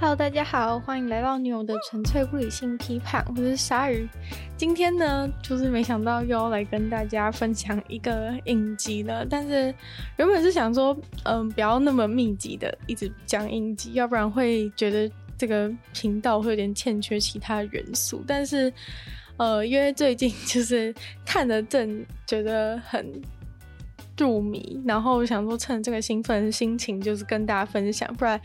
Hello，大家好，欢迎来到女友的纯粹不理性批判，我是鲨鱼。今天呢，就是没想到又要来跟大家分享一个影集了。但是原本是想说，嗯，不要那么密集的一直讲影集，要不然会觉得这个频道会有点欠缺其他元素。但是，呃，因为最近就是 看的正觉得很入迷，然后想说趁这个兴奋的心情，就是跟大家分享，不然。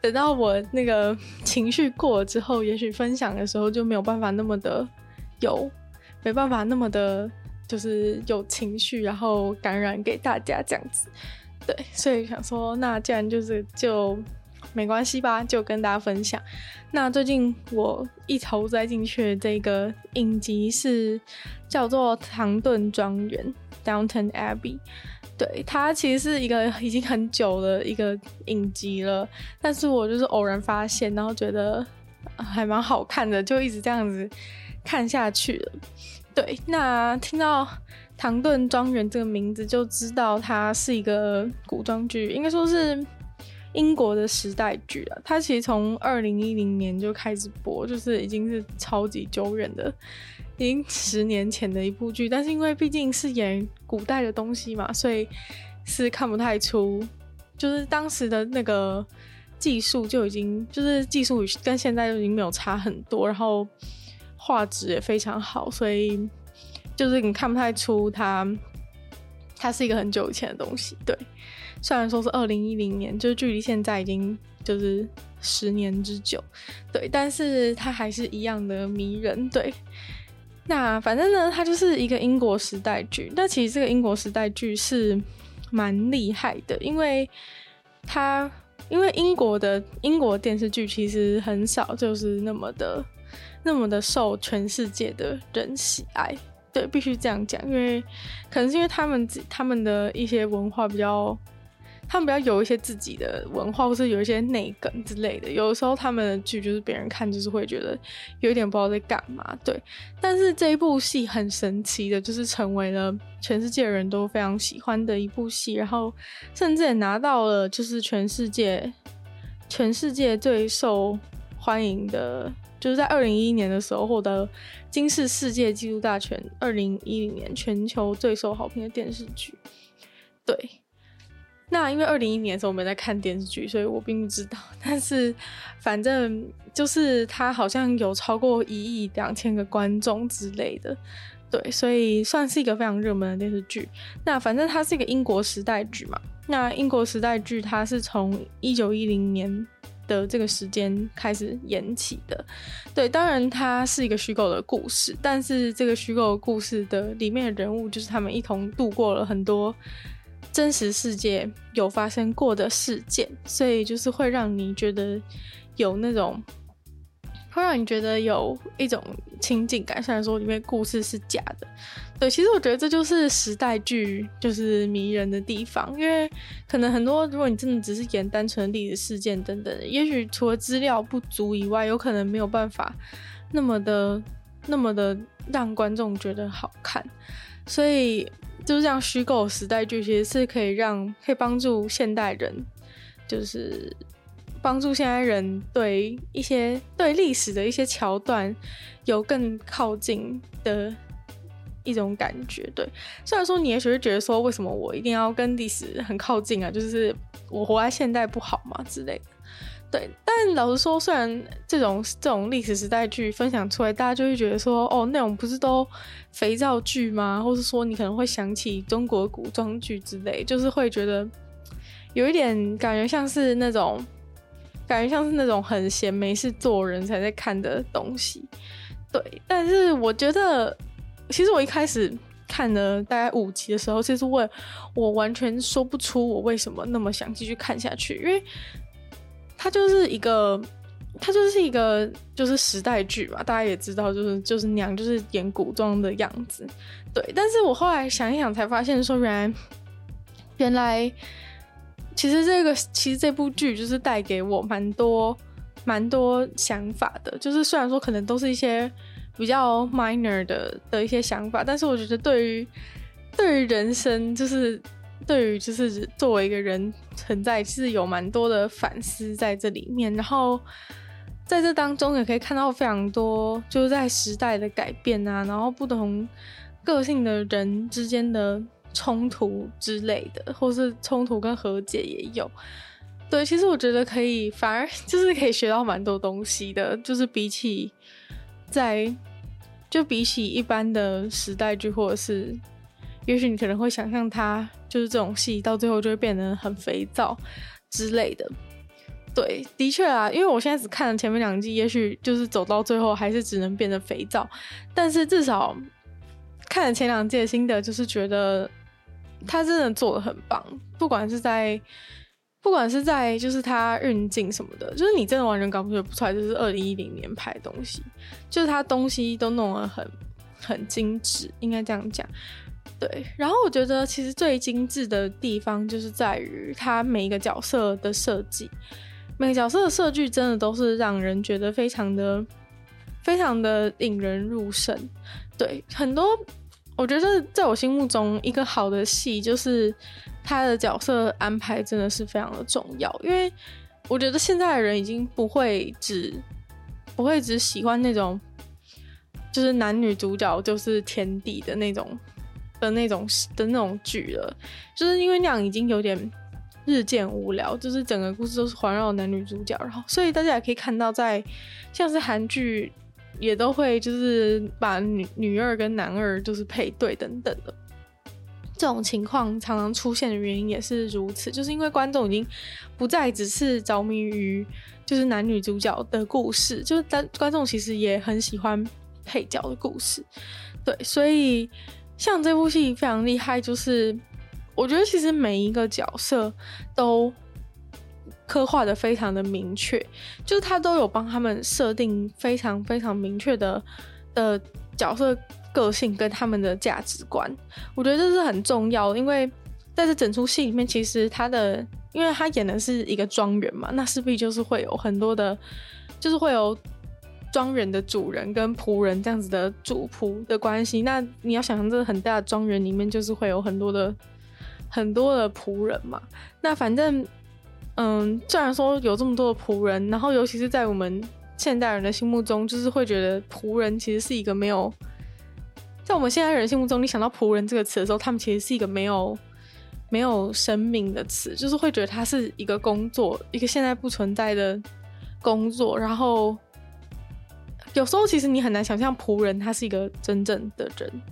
等到我那个情绪过了之后，也许分享的时候就没有办法那么的有，没办法那么的，就是有情绪，然后感染给大家这样子。对，所以想说，那既然就是就没关系吧，就跟大家分享。那最近我一头栽进去的这个影集是叫做《唐顿庄园》（Downton Abbey）。对，它其实是一个 已经很久的一个影集了，但是我就是偶然发现，然后觉得还蛮好看的，就一直这样子看下去了。对，那听到唐顿庄园这个名字，就知道它是一个古装剧，应该说是英国的时代剧了。它其实从二零一零年就开始播，就是已经是超级久远的。已经十年前的一部剧，但是因为毕竟是演古代的东西嘛，所以是看不太出，就是当时的那个技术就已经，就是技术跟现在就已经没有差很多，然后画质也非常好，所以就是你看不太出它，它是一个很久以前的东西。对，虽然说是二零一零年，就是距离现在已经就是十年之久，对，但是它还是一样的迷人，对。那反正呢，它就是一个英国时代剧。那其实这个英国时代剧是蛮厉害的，因为它因为英国的英国电视剧其实很少就是那么的那么的受全世界的人喜爱。对，必须这样讲，因为可能是因为他们他们的一些文化比较。他们比较有一些自己的文化，或是有一些内梗之类的。有的时候他们的剧就是别人看就是会觉得有一点不知道在干嘛，对。但是这一部戏很神奇的，就是成为了全世界人都非常喜欢的一部戏，然后甚至也拿到了就是全世界全世界最受欢迎的，就是在二零一一年的时候获得金氏世界纪录大全二零一零年全球最受好评的电视剧，对。那因为二零一一年的时候我没在看电视剧，所以我并不知道。但是反正就是它好像有超过一亿两千个观众之类的，对，所以算是一个非常热门的电视剧。那反正它是一个英国时代剧嘛。那英国时代剧它是从一九一零年的这个时间开始演起的，对，当然它是一个虚构的故事，但是这个虚构的故事的里面的人物就是他们一同度过了很多。真实世界有发生过的事件，所以就是会让你觉得有那种，会让你觉得有一种亲近感。虽然说里面故事是假的，对，其实我觉得这就是时代剧就是迷人的地方，因为可能很多如果你真的只是演单纯的历史事件等等，也许除了资料不足以外，有可能没有办法那么的那么的让观众觉得好看，所以。就是这样，虚构时代剧其实是可以让可以帮助现代人，就是帮助现代人对一些对历史的一些桥段有更靠近的一种感觉。对，虽然说你也许会觉得说，为什么我一定要跟历史很靠近啊？就是我活在现代不好嘛？之类的。对，但老实说，虽然这种这种历史时代剧分享出来，大家就会觉得说，哦，那种不是都肥皂剧吗？或是说，你可能会想起中国古装剧之类，就是会觉得有一点感觉像是那种感觉像是那种很闲没事做人才在看的东西。对，但是我觉得，其实我一开始看了大概五集的时候，其实我我完全说不出我为什么那么想继续看下去，因为。它就是一个，它就是一个，就是时代剧嘛，大家也知道，就是就是娘，就是演古装的样子，对。但是我后来想一想，才发现说，原来原来其实这个其实这部剧就是带给我蛮多蛮多想法的，就是虽然说可能都是一些比较 minor 的的一些想法，但是我觉得对于对于人生就是。对于就是作为一个人存在，其实有蛮多的反思在这里面。然后在这当中也可以看到非常多，就是在时代的改变啊，然后不同个性的人之间的冲突之类的，或是冲突跟和解也有。对，其实我觉得可以，反而就是可以学到蛮多东西的，就是比起在。就比起一般的时代剧，或者是，也许你可能会想象它就是这种戏，到最后就会变得很肥皂之类的。对，的确啊，因为我现在只看了前面两季，也许就是走到最后还是只能变得肥皂。但是至少看了前两季的心得，就是觉得他真的做得很棒，不管是在。不管是在就是他运镜什么的，就是你真的完全搞不出来，就是二零一零年拍的东西，就是他东西都弄得很很精致，应该这样讲。对，然后我觉得其实最精致的地方就是在于他每一个角色的设计，每个角色的设计真的都是让人觉得非常的非常的引人入胜。对，很多我觉得在我心目中一个好的戏就是。他的角色安排真的是非常的重要，因为我觉得现在的人已经不会只不会只喜欢那种就是男女主角就是天地的那种的那种的那种剧了，就是因为那样已经有点日渐无聊，就是整个故事都是环绕男女主角，然后所以大家也可以看到，在像是韩剧也都会就是把女女二跟男二就是配对等等的。这种情况常常出现的原因也是如此，就是因为观众已经不再只是着迷于就是男女主角的故事，就是观观众其实也很喜欢配角的故事。对，所以像这部戏非常厉害，就是我觉得其实每一个角色都刻画得非常的明确，就是他都有帮他们设定非常非常明确的的角色。个性跟他们的价值观，我觉得这是很重要，因为在这整出戏里面，其实他的，因为他演的是一个庄园嘛，那势必就是会有很多的，就是会有庄园的主人跟仆人这样子的主仆的关系。那你要想象这个很大的庄园里面，就是会有很多的很多的仆人嘛。那反正，嗯，虽然说有这么多的仆人，然后尤其是在我们现代人的心目中，就是会觉得仆人其实是一个没有。在我们现在人心目中，你想到“仆人”这个词的时候，他们其实是一个没有没有生命的词，就是会觉得它是一个工作，一个现在不存在的工作。然后有时候其实你很难想象仆人他是一个真正的人，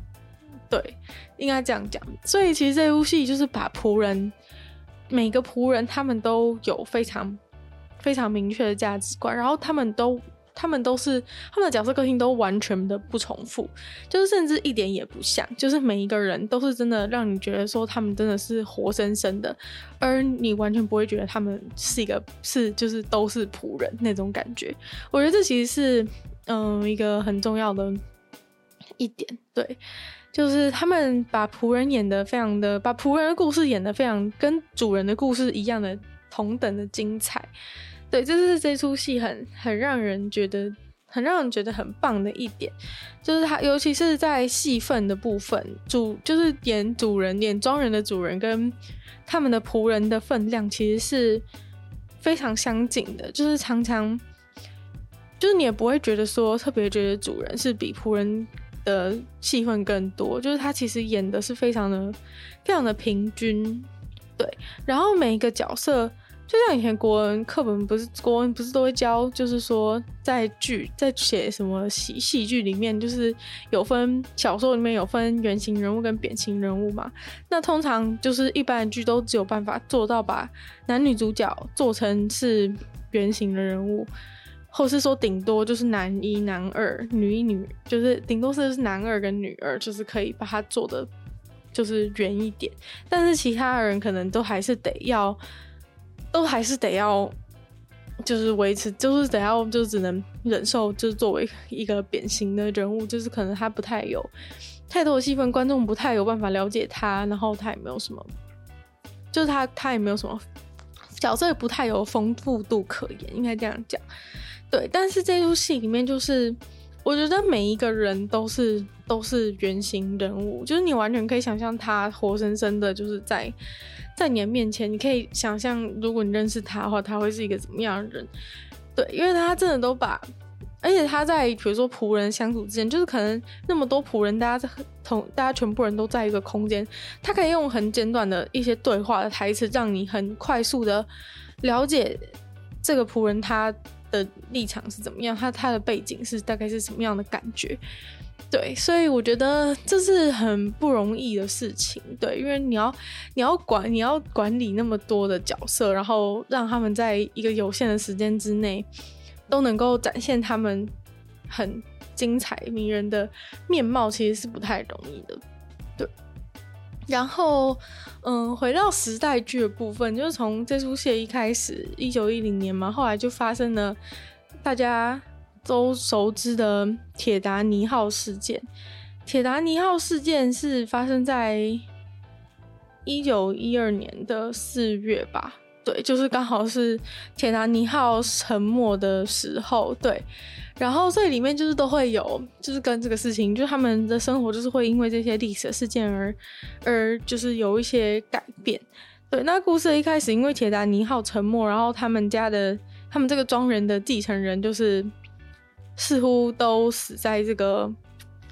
对，应该这样讲。所以其实这部戏就是把仆人每个仆人他们都有非常非常明确的价值观，然后他们都。他们都是他们的角色个性都完全的不重复，就是甚至一点也不像，就是每一个人都是真的让你觉得说他们真的是活生生的，而你完全不会觉得他们是一个是就是都是仆人那种感觉。我觉得这其实是嗯、一个很重要的一点，对，就是他们把仆人演得非常的，把仆人的故事演得非常跟主人的故事一样的同等的精彩。对，这是这出戏很很让人觉得很让人觉得很棒的一点，就是他尤其是在戏份的部分，主就是演主人、演庄人的主人跟他们的仆人的分量其实是非常相近的，就是常常就是你也不会觉得说特别觉得主人是比仆人的戏份更多，就是他其实演的是非常的非常的平均，对，然后每一个角色。就像以前国文课本不是国文不是都会教，就是说在剧在写什么戏戏剧里面，就是有分小说里面有分原型人物跟扁形人物嘛。那通常就是一般的剧都只有办法做到把男女主角做成是原型的人物，或是说顶多就是男一男二女一女，就是顶多是男二跟女二，就是可以把它做的就是圆一点。但是其他人可能都还是得要。都还是得要，就是维持，就是得要，就只能忍受，就是作为一个扁形的人物，就是可能他不太有太多的戏份，观众不太有办法了解他，然后他也没有什么，就是他他也没有什么角色，也不太有丰富度可言，应该这样讲。对，但是这出戏里面就是我觉得每一个人都是都是原型人物，就是你完全可以想象他活生生的，就是在在你的面前，你可以想象，如果你认识他的话，他会是一个怎么样的人？对，因为他真的都把，而且他在比如说仆人相处之间，就是可能那么多仆人，大家在同大家全部人都在一个空间，他可以用很简短的一些对话的台词，让你很快速的了解这个仆人他。的立场是怎么样？他他的背景是大概是什么样的感觉？对，所以我觉得这是很不容易的事情。对，因为你要你要管你要管理那么多的角色，然后让他们在一个有限的时间之内都能够展现他们很精彩迷人的面貌，其实是不太容易的。对。然后，嗯，回到时代剧的部分，就是从这出戏一开始，一九一零年嘛，后来就发生了大家都熟知的铁达尼号事件。铁达尼号事件是发生在一九一二年的四月吧？对，就是刚好是铁达尼号沉没的时候，对。然后这里面就是都会有，就是跟这个事情，就是他们的生活就是会因为这些历史事件而，而就是有一些改变。对，那故事一开始因为铁达尼号沉没，然后他们家的他们这个庄园的继承人就是似乎都死在这个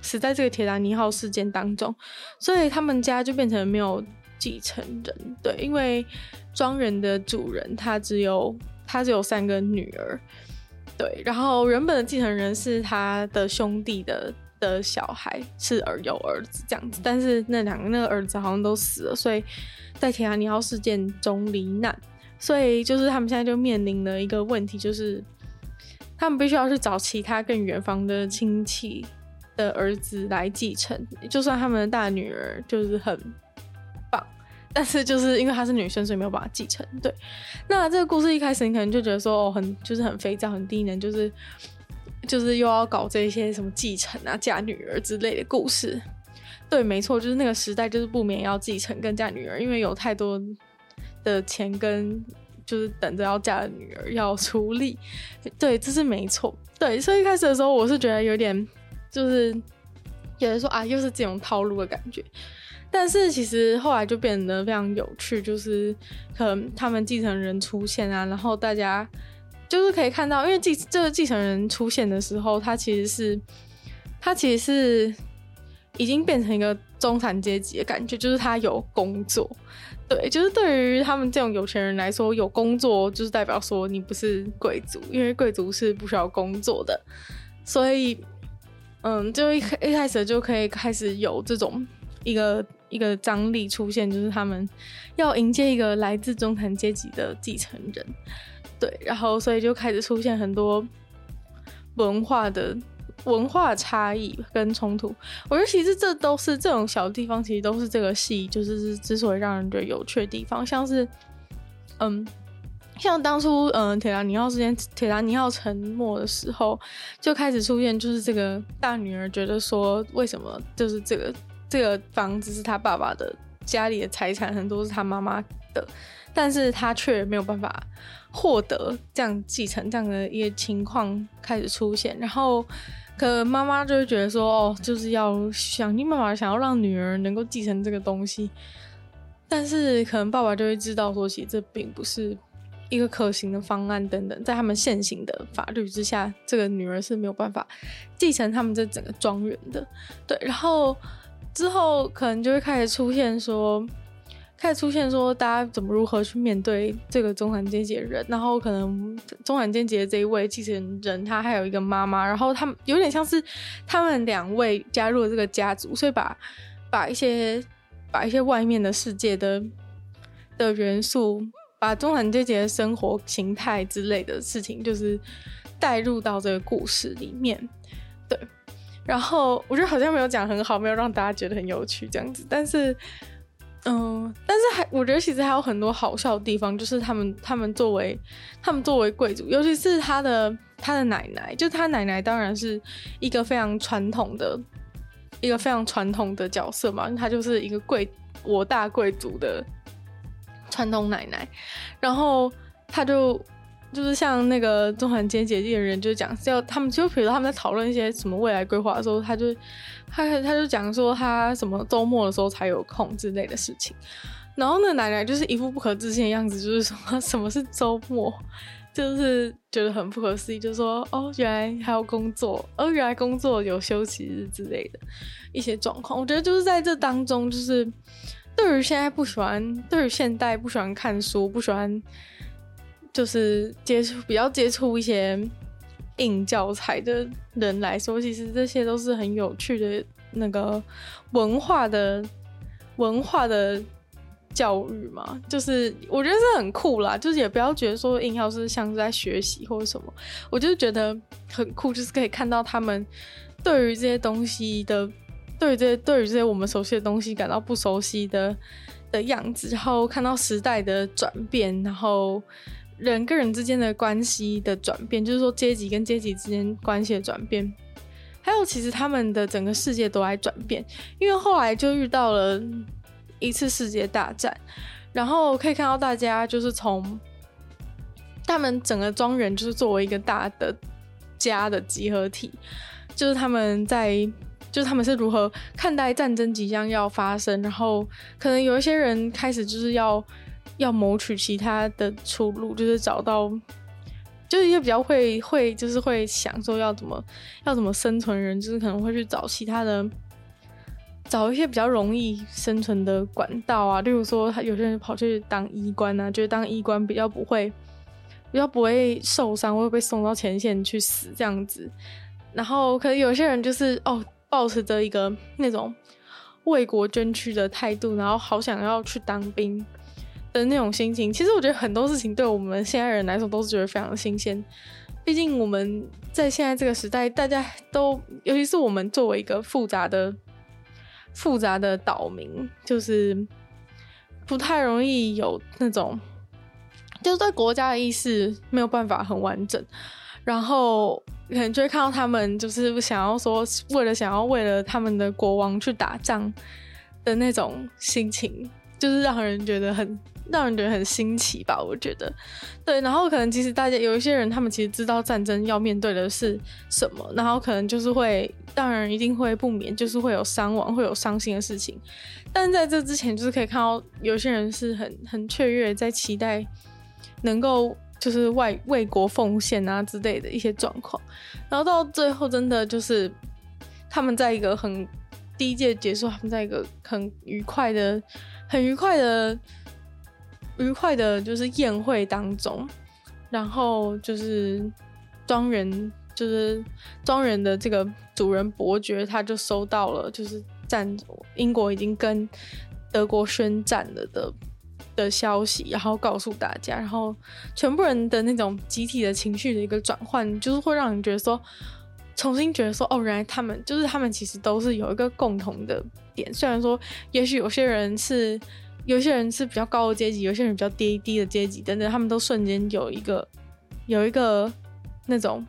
死在这个铁达尼号事件当中，所以他们家就变成没有继承人。对，因为庄园的主人他只有他只有三个女儿。对，然后原本的继承人是他的兄弟的的小孩，是儿有儿子这样子，但是那两个那个儿子好像都死了，所以在铁达尼号事件中罹难，所以就是他们现在就面临了一个问题，就是他们必须要去找其他更远方的亲戚的儿子来继承，就算他们的大女儿就是很。但是就是因为她是女生，所以没有办法继承。对，那这个故事一开始你可能就觉得说，哦，很就是很肥皂、很低能，就是就是又要搞这些什么继承啊、嫁女儿之类的故事。对，没错，就是那个时代就是不免要继承跟嫁女儿，因为有太多的钱跟就是等着要嫁的女儿要处理。对，这是没错。对，所以一开始的时候我是觉得有点就是有人说啊，又是这种套路的感觉。但是其实后来就变得非常有趣，就是可能他们继承人出现啊，然后大家就是可以看到，因为继这个继承人出现的时候，他其实是他其实是已经变成一个中产阶级的感觉，就是他有工作，对，就是对于他们这种有钱人来说，有工作就是代表说你不是贵族，因为贵族是不需要工作的，所以嗯，就一开一开始就可以开始有这种一个。一个张力出现，就是他们要迎接一个来自中产阶级的继承人，对，然后所以就开始出现很多文化的文化差异跟冲突。我觉得其实这都是这种小地方，其实都是这个戏就是之所以让人觉得有趣的地方。像是，嗯，像当初嗯铁达尼号之间铁达尼号沉没的时候，就开始出现，就是这个大女儿觉得说，为什么就是这个。这个房子是他爸爸的，家里的财产很多是他妈妈的，但是他却没有办法获得这样继承这样的一个情况开始出现，然后可能妈妈就会觉得说，哦，就是要想尽办法想要让女儿能够继承这个东西，但是可能爸爸就会知道说，其实这并不是一个可行的方案等等，在他们现行的法律之下，这个女儿是没有办法继承他们这整个庄园的，对，然后。之后可能就会开始出现说，开始出现说，大家怎么如何去面对这个中产阶级的人，然后可能中产阶级的这一位继承人，他还有一个妈妈，然后他们有点像是他们两位加入了这个家族，所以把把一些把一些外面的世界的的元素，把中产阶级的生活形态之类的事情，就是带入到这个故事里面，对。然后我觉得好像没有讲很好，没有让大家觉得很有趣这样子。但是，嗯，但是还我觉得其实还有很多好笑的地方，就是他们他们作为他们作为贵族，尤其是他的他的奶奶，就他奶奶当然是一个非常传统的一个非常传统的角色嘛，他就是一个贵我大贵族的传统奶奶，然后他就。就是像那个中环街姐弟的人就讲，要他们就比如他们在讨论一些什么未来规划的时候，他就他他就讲说他什么周末的时候才有空之类的事情。然后那奶奶就是一副不可置信的样子，就是说什么是周末，就是觉得很不可思议，就是说哦，原来还有工作，哦，原来工作有休息日之类的一些状况。我觉得就是在这当中，就是对于现在不喜欢，对于现代不喜欢看书，不喜欢就是接触比较接触一些硬教材的人来说，其实这些都是很有趣的那个文化的文化的。教育嘛，就是我觉得是很酷啦，就是也不要觉得说硬要是像是在学习或者什么，我就觉得很酷，就是可以看到他们对于这些东西的，对于这些对于这些我们熟悉的东西感到不熟悉的的样子，然后看到时代的转变，然后人跟人之间的关系的转变，就是说阶级跟阶级之间关系的转变，还有其实他们的整个世界都在转变，因为后来就遇到了。一次世界大战，然后可以看到大家就是从他们整个庄园就是作为一个大的家的集合体，就是他们在就是他们是如何看待战争即将要发生，然后可能有一些人开始就是要要谋取其他的出路，就是找到就是一些比较会会就是会想说要怎么要怎么生存人，就是可能会去找其他的。找一些比较容易生存的管道啊，例如说，他有些人跑去当医官啊，觉得当医官比较不会，比较不会受伤，会被送到前线去死这样子。然后，可能有些人就是哦，抱持着一个那种为国捐躯的态度，然后好想要去当兵的那种心情。其实，我觉得很多事情对我们现在人来说都是觉得非常新鲜。毕竟我们在现在这个时代，大家都，尤其是我们作为一个复杂的。复杂的岛民就是不太容易有那种，就是对国家的意识没有办法很完整，然后可能就会看到他们就是想要说，为了想要为了他们的国王去打仗的那种心情，就是让人觉得很。让人觉得很新奇吧，我觉得，对，然后可能其实大家有一些人，他们其实知道战争要面对的是什么，然后可能就是会，当然一定会不免就是会有伤亡，会有伤心的事情，但在这之前，就是可以看到有些人是很很雀跃，在期待能够就是为为国奉献啊之类的一些状况，然后到最后真的就是他们在一个很第一届结束，他们在一个很愉快的、很愉快的。愉快的，就是宴会当中，然后就是庄园，就是庄园的这个主人伯爵，他就收到了，就是战英国已经跟德国宣战了的的消息，然后告诉大家，然后全部人的那种集体的情绪的一个转换，就是会让人觉得说，重新觉得说，哦，原来他们就是他们其实都是有一个共同的点，虽然说也许有些人是。有些人是比较高的阶级，有些人比较低低的阶级等等，他们都瞬间有一个有一个那种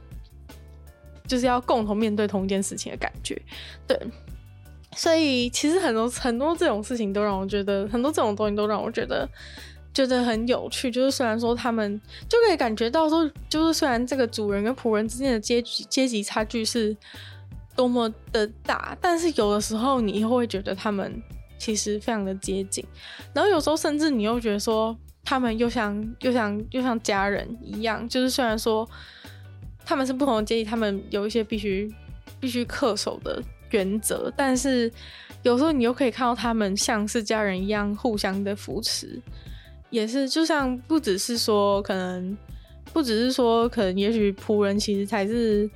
就是要共同面对同一件事情的感觉，对。所以其实很多很多这种事情都让我觉得，很多这种东西都让我觉得觉得很有趣。就是虽然说他们就可以感觉到说，就是虽然这个主人跟仆人之间的阶级阶级差距是多么的大，但是有的时候你又会觉得他们。其实非常的接近，然后有时候甚至你又觉得说，他们又像又像又像家人一样，就是虽然说他们是不同的阶级，他们有一些必须必须恪守的原则，但是有时候你又可以看到他们像是家人一样互相的扶持，也是就像不只是说可能不只是说可能也许仆人其实才是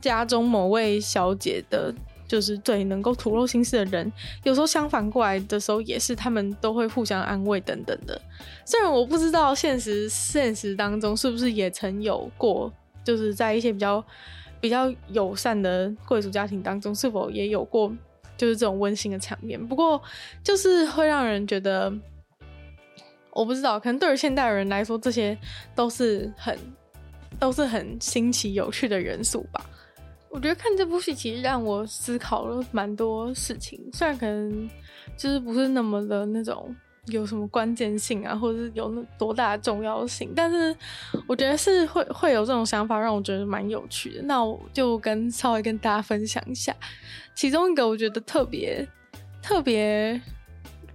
家中某位小姐的。就是最能够吐露心事的人，有时候相反过来的时候，也是他们都会互相安慰等等的。虽然我不知道现实现实当中是不是也曾有过，就是在一些比较比较友善的贵族家庭当中，是否也有过就是这种温馨的场面。不过就是会让人觉得，我不知道，可能对于现代人来说，这些都是很都是很新奇有趣的元素吧。我觉得看这部戏其实让我思考了蛮多事情，虽然可能就是不是那么的那种有什么关键性啊，或者是有多大的重要性。但是我觉得是会会有这种想法，让我觉得蛮有趣的。那我就跟稍微跟大家分享一下，其中一个我觉得特别特别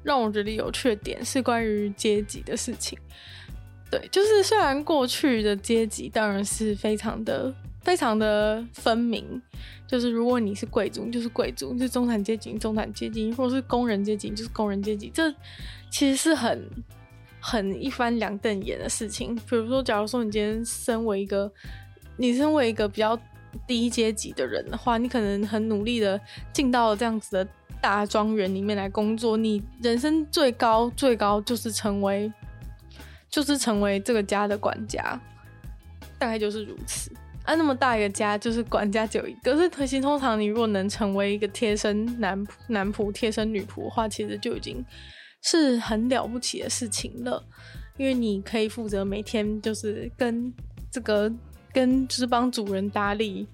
让我觉得有趣的点是关于阶级的事情。对，就是虽然过去的阶级当然是非常的非常的分明。就是如果你是贵族，就是贵族；你是中产阶级，中产阶级；或者是工人阶级，就是工人阶级。这其实是很很一翻两瞪眼的事情。比如说，假如说你今天身为一个你身为一个比较低阶级的人的话，你可能很努力的进到了这样子的大庄园里面来工作，你人生最高最高就是成为就是成为这个家的管家，大概就是如此。啊，那么大一个家，就是管家只有一个。可是，可惜通常你如果能成为一个贴身男男仆、贴身女仆的话，其实就已经是很了不起的事情了。因为你可以负责每天就是跟这个跟就是帮主人打理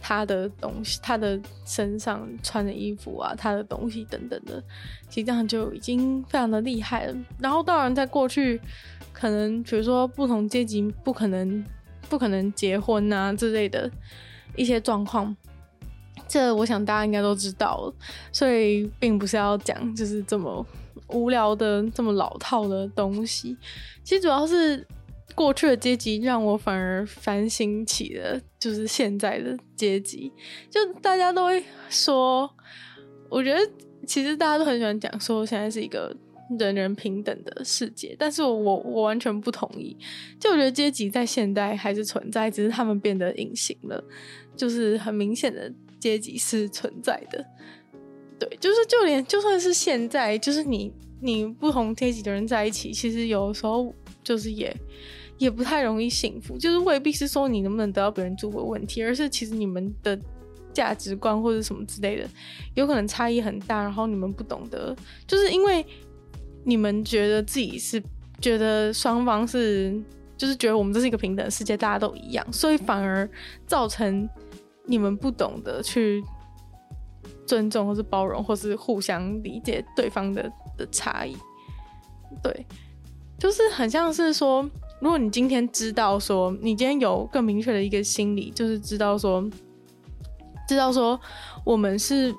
他的东西，他的身上穿的衣服啊，他的东西等等的，其实这样就已经非常的厉害了。然后，当然在过去，可能比如说不同阶级不可能。不可能结婚啊之类的一些状况，这我想大家应该都知道了，所以并不是要讲就是这么无聊的、这么老套的东西。其实主要是过去的阶级让我反而反省起了，就是现在的阶级。就大家都会说，我觉得其实大家都很喜欢讲说，现在是一个。人人平等的世界，但是我我完全不同意。就我觉得阶级在现代还是存在，只是他们变得隐形了。就是很明显的阶级是存在的。对，就是就连就算是现在，就是你你不同阶级的人在一起，其实有时候就是也也不太容易幸福。就是未必是说你能不能得到别人祝福问题，而是其实你们的价值观或者什么之类的，有可能差异很大。然后你们不懂得，就是因为。你们觉得自己是觉得双方是，就是觉得我们这是一个平等世界，大家都一样，所以反而造成你们不懂得去尊重或是包容或是互相理解对方的的差异。对，就是很像是说，如果你今天知道说，你今天有更明确的一个心理，就是知道说，知道说我们是，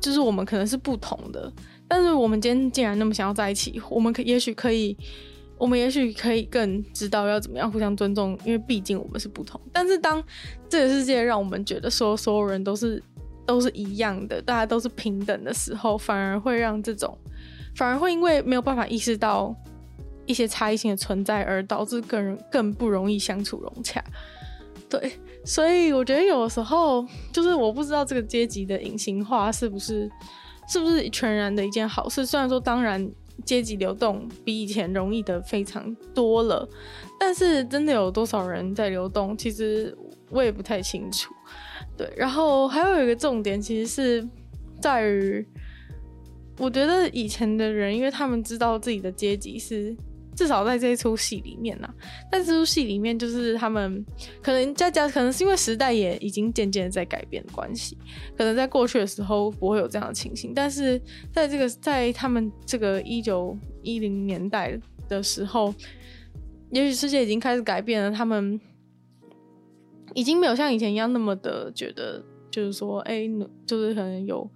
就是我们可能是不同的。但是我们今天既然那么想要在一起，我们可也许可以，我们也许可以更知道要怎么样互相尊重，因为毕竟我们是不同。但是当这个世界让我们觉得说所有人都是都是一样的，大家都是平等的时候，反而会让这种，反而会因为没有办法意识到一些差异性的存在，而导致更更不容易相处融洽。对，所以我觉得有时候就是我不知道这个阶级的隐形化是不是。是不是全然的一件好事？虽然说，当然阶级流动比以前容易的非常多了，但是真的有多少人在流动，其实我也不太清楚。对，然后还有一个重点，其实是在于，我觉得以前的人，因为他们知道自己的阶级是。至少在这一出戏里面呐、啊，但这出戏里面就是他们可能在家，可能是因为时代也已经渐渐在改变的关系，可能在过去的时候不会有这样的情形，但是在这个在他们这个一九一零年代的时候，也许世界已经开始改变了，他们已经没有像以前一样那么的觉得，就是说，哎、就是可能有，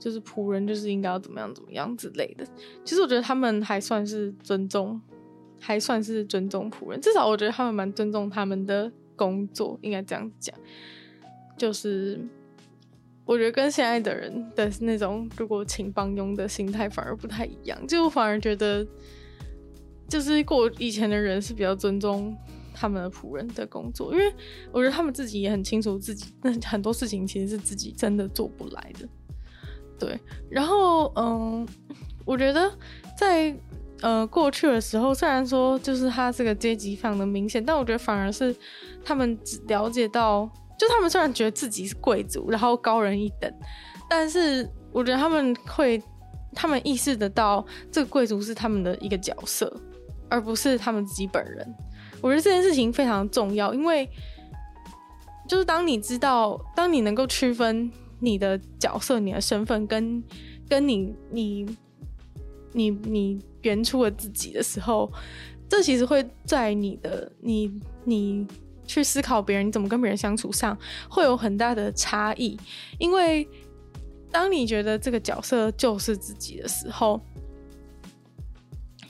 就是仆人就是应该要怎么样怎么样之类的。其实我觉得他们还算是尊重。还算是尊重仆人，至少我觉得他们蛮尊重他们的工作，应该这样讲。就是我觉得跟现在的人的那种如果请帮佣的心态反而不太一样，就反而觉得，就是过以前的人是比较尊重他们的仆人的工作，因为我觉得他们自己也很清楚自己那很多事情其实是自己真的做不来的。对，然后嗯，我觉得在。呃，过去的时候，虽然说就是他这个阶级非常的明显，但我觉得反而是他们只了解到，就他们虽然觉得自己是贵族，然后高人一等，但是我觉得他们会，他们意识得到这个贵族是他们的一个角色，而不是他们自己本人。我觉得这件事情非常重要，因为就是当你知道，当你能够区分你的角色、你的身份跟跟你你。你你原初的自己的时候，这其实会在你的你你去思考别人你怎么跟别人相处上会有很大的差异，因为当你觉得这个角色就是自己的时候，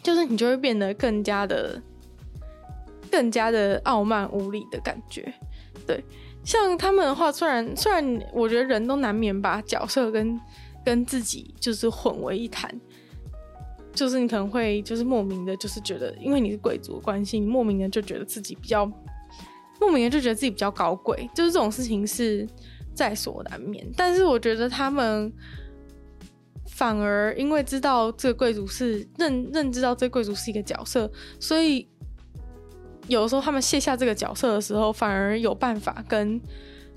就是你就会变得更加的更加的傲慢无礼的感觉，对。像他们的话，虽然虽然我觉得人都难免把角色跟跟自己就是混为一谈，就是你可能会就是莫名的，就是觉得因为你是贵族的关系，你莫名的就觉得自己比较莫名的就觉得自己比较高贵，就是这种事情是在所难免。但是我觉得他们反而因为知道这个贵族是认认知到这个贵族是一个角色，所以。有的时候，他们卸下这个角色的时候，反而有办法跟，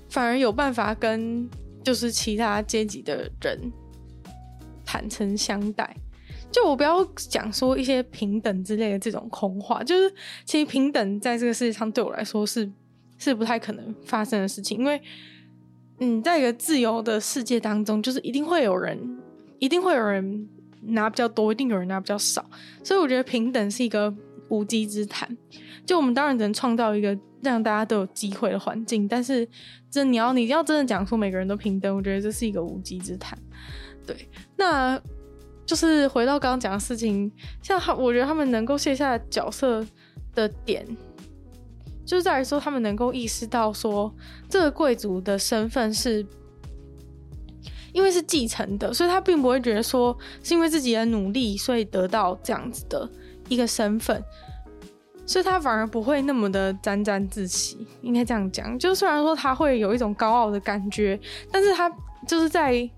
反而有办法跟，就是其他阶级的人坦诚相待。就我不要讲说一些平等之类的这种空话，就是其实平等在这个世界上对我来说是是不太可能发生的事情，因为嗯，在一个自由的世界当中，就是一定会有人，一定会有人拿比较多，一定有人拿比较少，所以我觉得平等是一个无稽之谈。就我们当然只能创造一个让大家都有机会的环境，但是这你要你要真的讲说每个人都平等，我觉得这是一个无稽之谈。对，那就是回到刚刚讲的事情，像他，我觉得他们能够卸下角色的点，就是在于说他们能够意识到说这个贵族的身份是因为是继承的，所以他并不会觉得说是因为自己的努力所以得到这样子的一个身份。所以他反而不会那么的沾沾自喜，应该这样讲。就虽然说他会有一种高傲的感觉，但是他就是在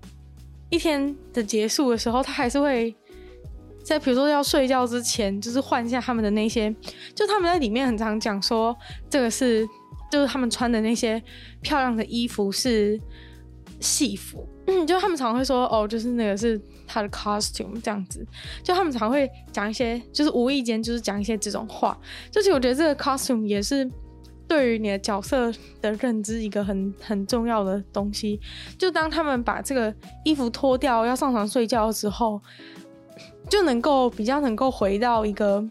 一天的结束的时候，他还是会在比如说要睡觉之前，就是换一下他们的那些。就他们在里面很常讲说，这个是就是他们穿的那些漂亮的衣服是戏服。就他们常会说，哦，就是那个是他的 costume 这样子。就他们常会讲一些，就是无意间就是讲一些这种话。就是我觉得这个 costume 也是对于你的角色的认知一个很很重要的东西。就当他们把这个衣服脱掉要上床睡觉的时候，就能够比较能够回到一个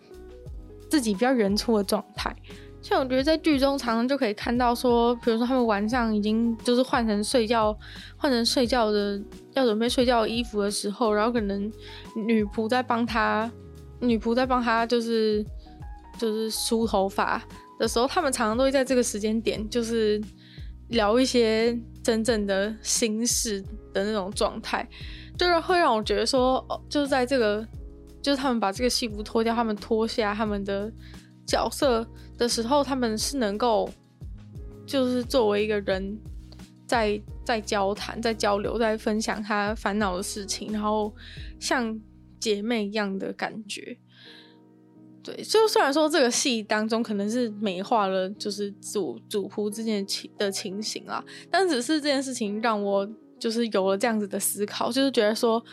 自己比较原初的状态。像我觉得在剧中常常就可以看到说，比如说他们晚上已经就是换成睡觉，换成睡觉的要准备睡觉的衣服的时候，然后可能女仆在帮他，女仆在帮他就是就是梳头发的时候，他们常常都会在这个时间点就是聊一些真正的心事的那种状态，就是会让我觉得说，哦，就是在这个就是他们把这个戏服脱掉，他们脱下他们的。角色的时候，他们是能够，就是作为一个人在，在交谈、在交流、在分享他烦恼的事情，然后像姐妹一样的感觉。对，就虽然说这个戏当中可能是美化了，就是主主仆之间的情的情形啊，但只是这件事情让我就是有了这样子的思考，就是觉得说，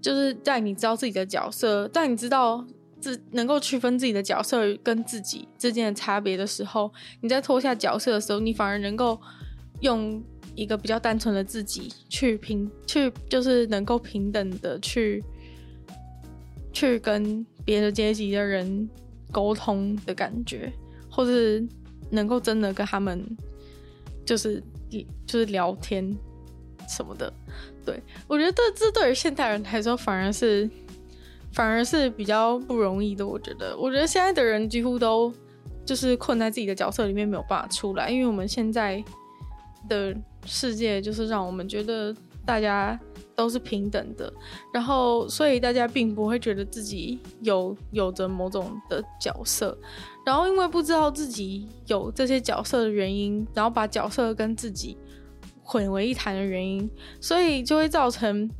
就是在你知道自己的角色，在你知道。自能够区分自己的角色跟自己之间的差别的时候，你在脱下角色的时候，你反而能够用一个比较单纯的自己去平，去就是能够平等的去去跟别的阶级的人沟通的感觉，或是能够真的跟他们就是就是聊天什么的。对，我觉得这这对于现代人来说反而是。反而是比较不容易的，我觉得。我觉得现在的人几乎都就是困在自己的角色里面，没有办法出来。因为我们现在的世界就是让我们觉得大家都是平等的，然后所以大家并不会觉得自己有有着某种的角色，然后因为不知道自己有这些角色的原因，然后把角色跟自己混为一谈的原因，所以就会造成。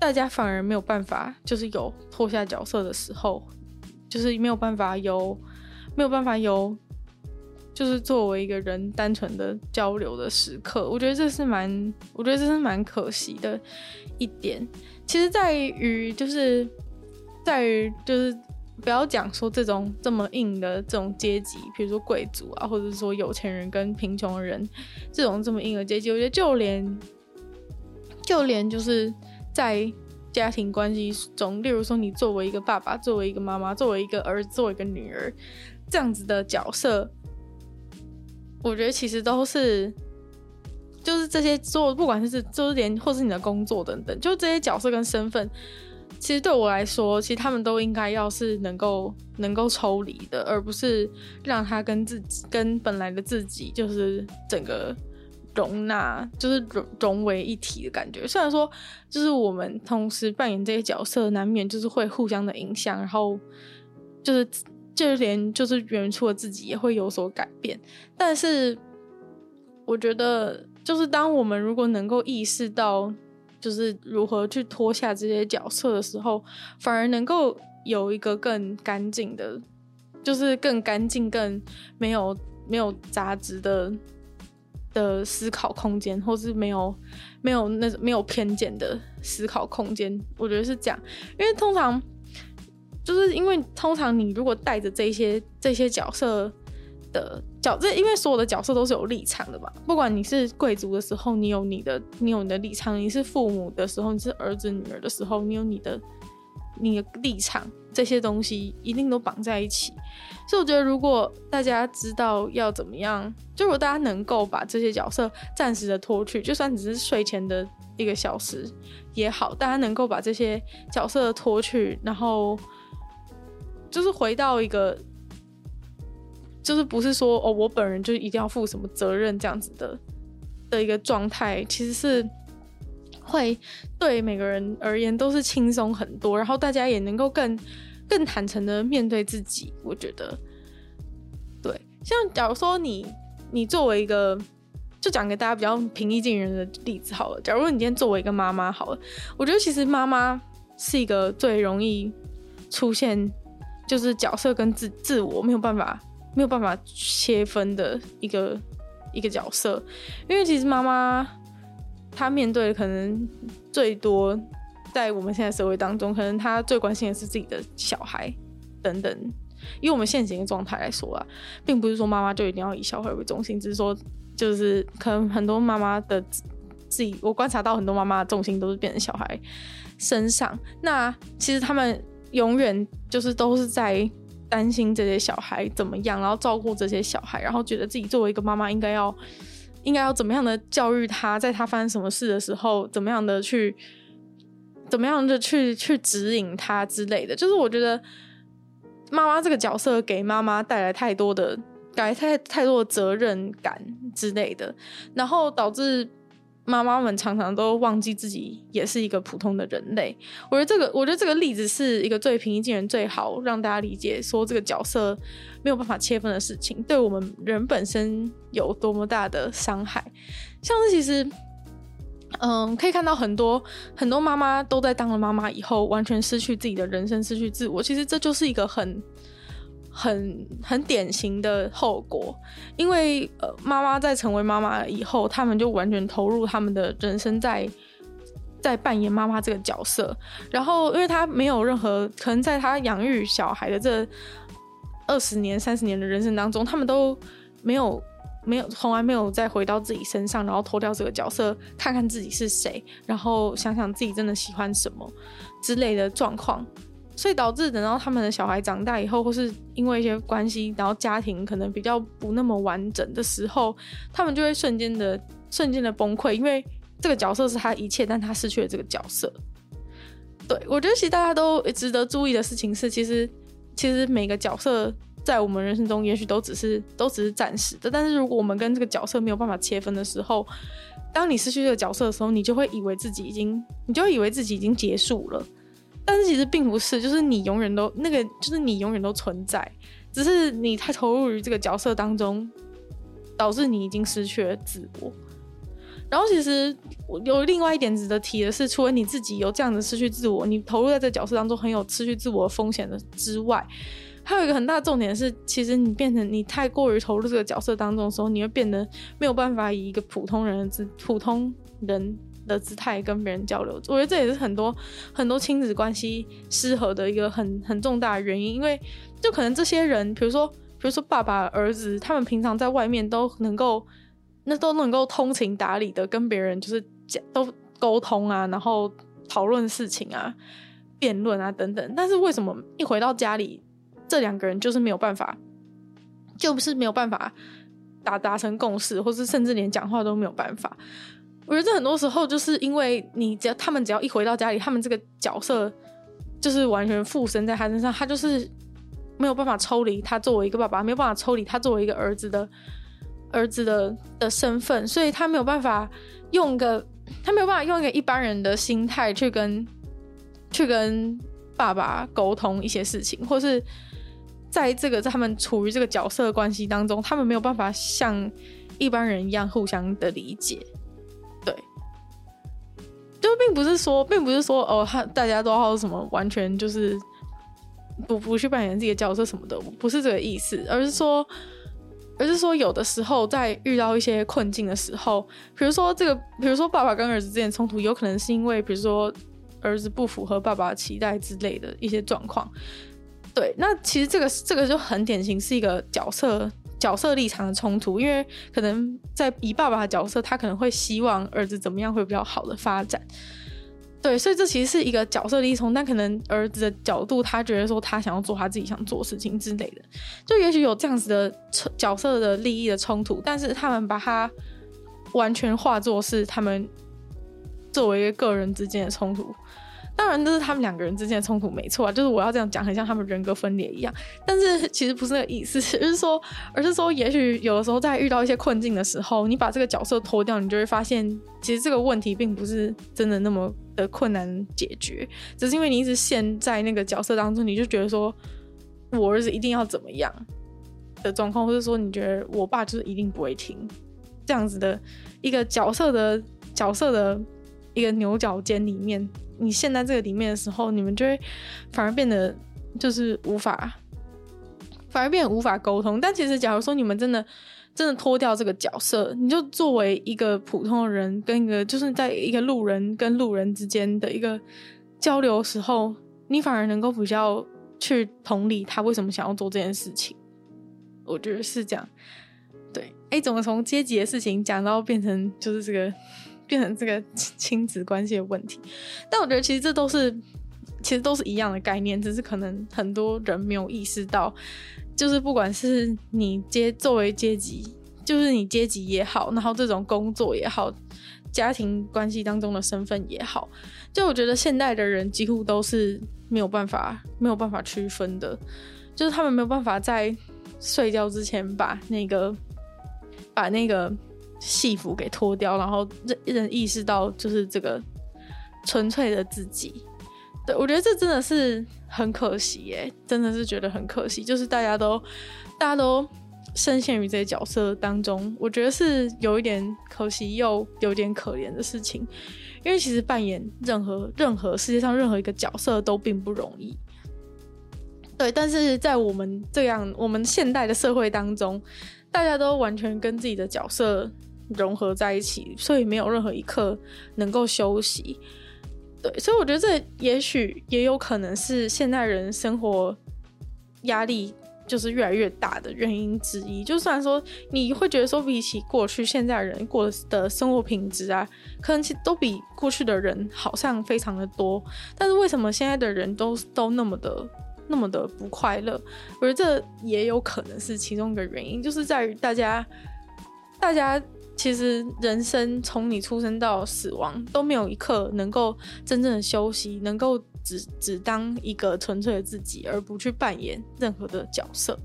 大家反而没有办法，就是有脱下角色的时候，就是没有办法有，没有办法有，就是作为一个人单纯的交流的时刻。我觉得这是蛮，我觉得这是蛮可惜的一点。其实在于就是在于就是不要讲说这种这么硬的这种阶级，比如说贵族啊，或者是说有钱人跟贫穷人这种这么硬的阶级，我觉得就连就连就是。在家庭关系中，例如说你作为一个爸爸，作为一个妈妈，作为一个儿子，作为一个女儿，这样子的角色，我觉得其实都是，就是这些做，不管是就是连或是你的工作等等，就这些角色跟身份，其实对我来说，其实他们都应该要是能够能够抽离的，而不是让他跟自己跟本来的自己就是整个。容纳就是融融为一体的感觉。虽然说，就是我们同时扮演这些角色，难免就是会互相的影响，然后就是就连就是原初的自己也会有所改变。但是，我觉得，就是当我们如果能够意识到，就是如何去脱下这些角色的时候，反而能够有一个更干净的，就是更干净、更没有没有杂质的。的思考空间，或是没有没有那没有偏见的思考空间，我觉得是这样。因为通常就是因为通常你如果带着这些这些角色的角，这因为所有的角色都是有立场的嘛。不管你是贵族的时候，你有你的你有你的立场；你是父母的时候，你是儿子女儿的时候，你有你的你的立场。这些东西一定都绑在一起。所以我觉得，如果大家知道要怎么样，就如果大家能够把这些角色暂时的脱去，就算只是睡前的一个小时也好，大家能够把这些角色脱去，然后就是回到一个，就是不是说哦，我本人就一定要负什么责任这样子的的一个状态，其实是会对每个人而言都是轻松很多，然后大家也能够更。更坦诚的面对自己，我觉得，对，像假如说你，你作为一个，就讲给大家比较平易近人的例子好了。假如你今天作为一个妈妈好了，我觉得其实妈妈是一个最容易出现，就是角色跟自自我没有办法没有办法切分的一个一个角色，因为其实妈妈她面对的可能最多。在我们现在社会当中，可能她最关心的是自己的小孩等等。以我们现行的状态来说啊，并不是说妈妈就一定要以小孩为中心，只是说，就是可能很多妈妈的自己，我观察到很多妈妈的重心都是变成小孩身上。那其实他们永远就是都是在担心这些小孩怎么样，然后照顾这些小孩，然后觉得自己作为一个妈妈应该要应该要怎么样的教育他，在他发生什么事的时候，怎么样的去。怎么样的去去指引他之类的，就是我觉得妈妈这个角色给妈妈带来太多的，带来太太多的责任感之类的，然后导致妈妈们常常都忘记自己也是一个普通的人类。我觉得这个，我觉得这个例子是一个最平易近人、最好让大家理解说这个角色没有办法切分的事情，对我们人本身有多么大的伤害。像是其实。嗯，可以看到很多很多妈妈都在当了妈妈以后，完全失去自己的人生，失去自我。其实这就是一个很很很典型的后果，因为呃，妈妈在成为妈妈以后，他们就完全投入他们的人生在，在扮演妈妈这个角色。然后，因为他没有任何可能，在他养育小孩的这二十年、三十年的人生当中，他们都没有。没有，从来没有再回到自己身上，然后脱掉这个角色，看看自己是谁，然后想想自己真的喜欢什么之类的状况，所以导致等到他们的小孩长大以后，或是因为一些关系，然后家庭可能比较不那么完整的时候，他们就会瞬间的瞬间的崩溃，因为这个角色是他一切，但他失去了这个角色。对，我觉得，其实大家都值得注意的事情是，其实其实每个角色。在我们人生中，也许都只是都只是暂时的。但是，如果我们跟这个角色没有办法切分的时候，当你失去这个角色的时候，你就会以为自己已经，你就会以为自己已经结束了。但是其实并不是，就是你永远都那个，就是你永远都存在，只是你太投入于这个角色当中，导致你已经失去了自我。然后，其实有另外一点值得提的是，除了你自己有这样的失去自我，你投入在这角色当中很有失去自我的风险的之外。还有一个很大的重点是，其实你变成你太过于投入这个角色当中的时候，你会变得没有办法以一个普通人的姿普通人的姿态跟别人交流。我觉得这也是很多很多亲子关系失和的一个很很重大的原因，因为就可能这些人，比如说比如说爸爸儿子，他们平常在外面都能够那都能够通情达理的跟别人就是讲都沟通啊，然后。讨论事情啊、辩论啊等等。但是为什么一回到家里，这两个人就是没有办法，就不是没有办法达达成共识，或是甚至连讲话都没有办法？我觉得很多时候就是因为你只要他们只要一回到家里，他们这个角色就是完全附身在他身上，他就是没有办法抽离他作为一个爸爸，没有办法抽离他作为一个儿子的儿子的的身份，所以他没有办法用个他没有办法用一个一般人的心态去跟去跟爸爸沟通一些事情，或是在这个在他们处于这个角色关系当中，他们没有办法像一般人一样互相的理解。就并不是说，并不是说哦，他大家都要什么完全就是不不去扮演自己的角色什么的，不是这个意思，而是说，而是说有的时候在遇到一些困境的时候，比如说这个，比如说爸爸跟儿子之间冲突，有可能是因为比如说儿子不符合爸爸期待之类的一些状况。对，那其实这个这个就很典型是一个角色。角色立场的冲突，因为可能在以爸爸的角色，他可能会希望儿子怎么样会比较好的发展，对，所以这其实是一个角色立场，但可能儿子的角度，他觉得说他想要做他自己想做事情之类的，就也许有这样子的角色的利益的冲突，但是他们把它完全化作是他们作为一个个人之间的冲突。当然，这是他们两个人之间的冲突，没错啊。就是我要这样讲，很像他们人格分裂一样。但是 其实不是那个意思，而是说，而是说，也许有的时候在遇到一些困境的时候，你把这个角色脱掉，你就会发现，其实这个问题并不是真的那么的困难解决，只是因为你一直陷在那个角色当中，你就觉得说，我儿子一定要怎么样的状况，或者说你觉得我爸就是一定不会听这样子的一个角色的角色的一个牛角尖里面。你陷在这个里面的时候，你们就会反而变得就是无法，反而变得无法沟通。但其实，假如说你们真的真的脱掉这个角色，你就作为一个普通的人，跟一个就是在一个路人跟路人之间的一个交流时候，你反而能够比较去同理他为什么想要做这件事情。我觉得是这样。对，哎，怎么从阶级的事情讲到变成就是这个？变成这个亲子关系的问题，但我觉得其实这都是，其实都是一样的概念，只是可能很多人没有意识到，就是不管是你阶作为阶级，就是你阶级也好，然后这种工作也好，家庭关系当中的身份也好，就我觉得现代的人几乎都是没有办法没有办法区分的，就是他们没有办法在睡觉之前把那个把那个。戏服给脱掉，然后认认意识到就是这个纯粹的自己。对，我觉得这真的是很可惜耶，真的是觉得很可惜。就是大家都大家都深陷于这些角色当中，我觉得是有一点可惜又有点可怜的事情。因为其实扮演任何任何世界上任何一个角色都并不容易。对，但是在我们这样我们现代的社会当中，大家都完全跟自己的角色。融合在一起，所以没有任何一刻能够休息。对，所以我觉得这也许也有可能是现代人生活压力就是越来越大的原因之一。就算说你会觉得说，比起过去，现在人过的生活品质啊，可能其实都比过去的人好像非常的多。但是为什么现在的人都都那么的那么的不快乐？我觉得这也有可能是其中一个原因，就是在于大家大家。其实人生从你出生到死亡都没有一刻能够真正的休息，能够只只当一个纯粹的自己，而不去扮演任何的角色。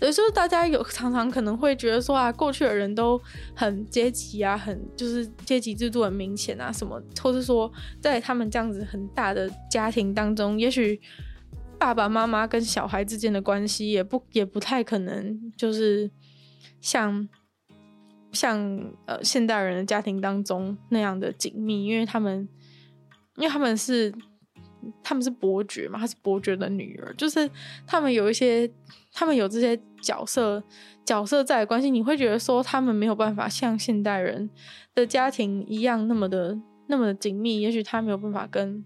所以说，大家有常常可能会觉得说啊，过去的人都很阶级啊，很就是阶级制度很明显啊，什么，或是说在他们这样子很大的家庭当中，也许爸爸妈妈跟小孩之间的关系也不也不太可能，就是像。像呃现代人的家庭当中那样的紧密，因为他们，因为他们是他们是伯爵嘛，他是伯爵的女儿，就是他们有一些，他们有这些角色角色在的关系，你会觉得说他们没有办法像现代人的家庭一样那么的那么的紧密，也许他没有办法跟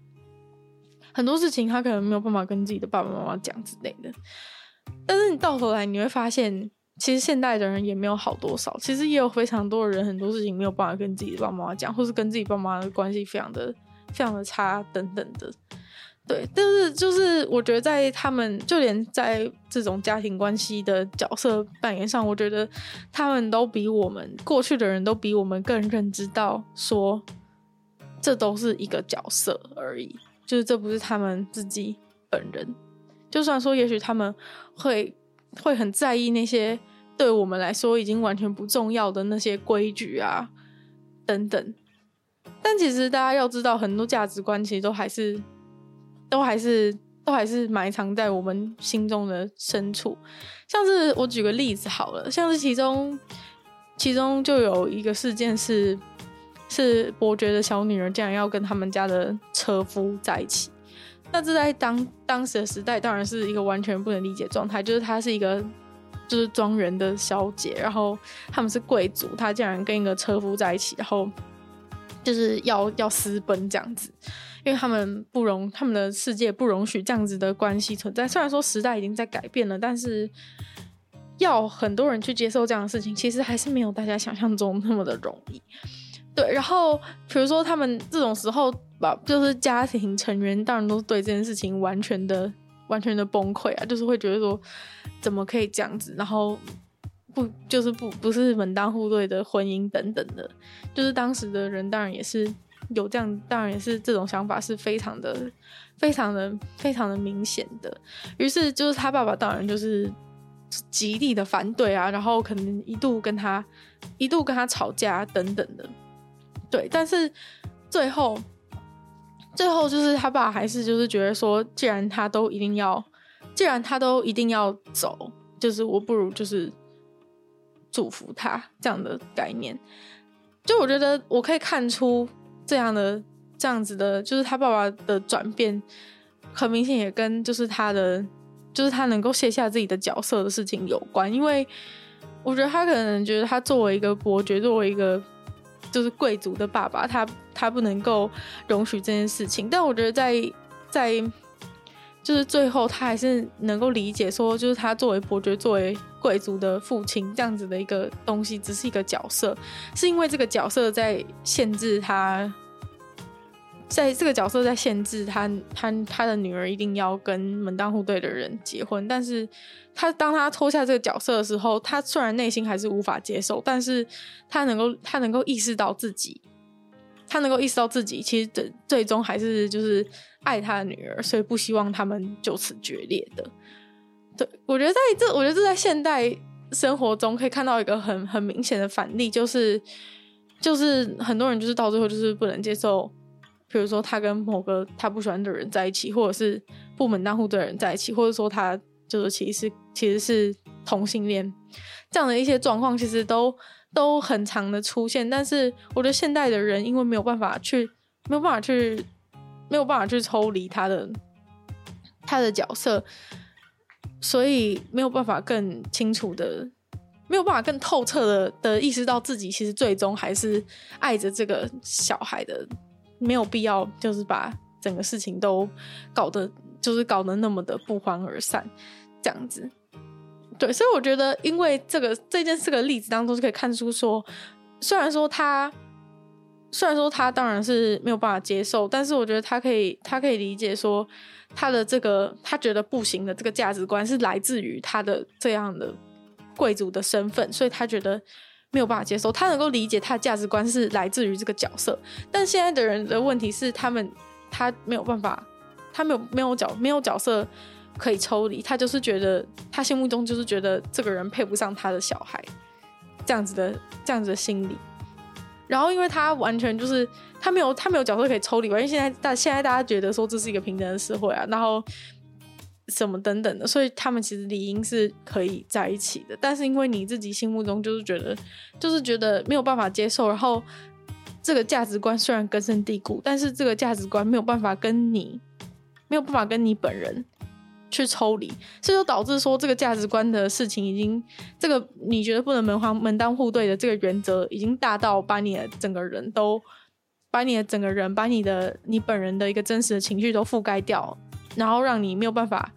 很多事情，他可能没有办法跟自己的爸爸妈妈讲之类的，但是你到头来你会发现。其实现代的人也没有好多少，其实也有非常多的人，很多事情没有办法跟自己的爸妈讲，或是跟自己爸妈的关系非常的非常的差等等的。对，但是就是我觉得在他们就连在这种家庭关系的角色扮演上，我觉得他们都比我们过去的人都比我们更认知到说，这都是一个角色而已，就是这不是他们自己本人。就算说，也许他们会会很在意那些对我们来说已经完全不重要的那些规矩啊等等，但其实大家要知道，很多价值观其实都还是。都还是都还是埋藏在我们心中的深处，像是我举个例子好了，像是其中其中就有一个事件是是伯爵的小女儿竟然要跟他们家的车夫在一起，那这在当当时的时代当然是一个完全不能理解状态，就是她是一个就是庄园的小姐，然后他们是贵族，她竟然跟一个车夫在一起，然后就是要要私奔这样子。因为他们不容，他们的世界不容许这样子的关系存在。虽然说时代已经在改变了，但是要很多人去接受这样的事情，其实还是没有大家想象中那么的容易。对，然后比如说他们这种时候吧，就是家庭成员当然都对这件事情完全的、完全的崩溃啊，就是会觉得说怎么可以这样子，然后不就是不不是门当户对的婚姻等等的，就是当时的人当然也是。有这样，当然也是这种想法是非常的、非常的、非常的明显的。于是就是他爸爸当然就是极力的反对啊，然后可能一度跟他一度跟他吵架等等的。对，但是最后最后就是他爸还是就是觉得说，既然他都一定要，既然他都一定要走，就是我不如就是祝福他这样的概念。就我觉得我可以看出。这样的这样子的，就是他爸爸的转变，很明显也跟就是他的，就是他能够卸下自己的角色的事情有关。因为我觉得他可能觉得他作为一个伯爵，作为一个就是贵族的爸爸，他他不能够容许这件事情。但我觉得在在就是最后，他还是能够理解说，就是他作为伯爵，作为贵族的父亲这样子的一个东西，只是一个角色，是因为这个角色在限制他，在这个角色在限制他，他他的女儿一定要跟门当户对的人结婚。但是他当他脱下这个角色的时候，他虽然内心还是无法接受，但是他能够他能够意识到自己，他能够意识到自己其实最最终还是就是爱他的女儿，所以不希望他们就此决裂的。对，我觉得在这，我觉得这在现代生活中可以看到一个很很明显的反例，就是就是很多人就是到最后就是不能接受，比如说他跟某个他不喜欢的人在一起，或者是不门当户对的人在一起，或者说他就是其实其实是同性恋这样的一些状况，其实都都很常的出现。但是我觉得现代的人因为没有办法去没有办法去没有办法去抽离他的他的角色。所以没有办法更清楚的，没有办法更透彻的的意识到自己其实最终还是爱着这个小孩的，没有必要就是把整个事情都搞得就是搞得那么的不欢而散这样子。对，所以我觉得，因为这个这件事的例子当中是可以看出说，虽然说他虽然说他当然是没有办法接受，但是我觉得他可以他可以理解说。他的这个他觉得不行的这个价值观是来自于他的这样的贵族的身份，所以他觉得没有办法接受。他能够理解他的价值观是来自于这个角色，但现在的人的问题是，他们他没有办法，他没有没有角没有角色可以抽离，他就是觉得他心目中就是觉得这个人配不上他的小孩，这样子的这样子的心理。然后，因为他完全就是他没有他没有角色可以抽离，因为现在大现在大家觉得说这是一个平等的社会啊，然后什么等等的，所以他们其实理应是可以在一起的。但是因为你自己心目中就是觉得就是觉得没有办法接受，然后这个价值观虽然根深蒂固，但是这个价值观没有办法跟你没有办法跟你本人。去抽离，这就导致说这个价值观的事情已经，这个你觉得不能门当门当户对的这个原则已经大到把你的整个人都，把你的整个人，把你的你本人的一个真实的情绪都覆盖掉，然后让你没有办法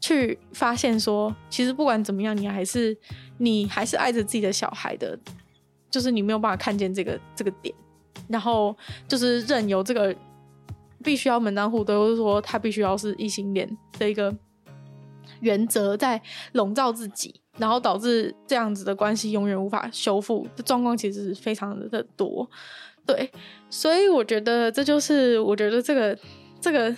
去发现说，其实不管怎么样，你还是你还是爱着自己的小孩的，就是你没有办法看见这个这个点，然后就是任由这个。必须要门当户对，或者说他必须要是异性恋的一个原则在笼罩自己，然后导致这样子的关系永远无法修复的状况，其实是非常的多。对，所以我觉得这就是我觉得这个这个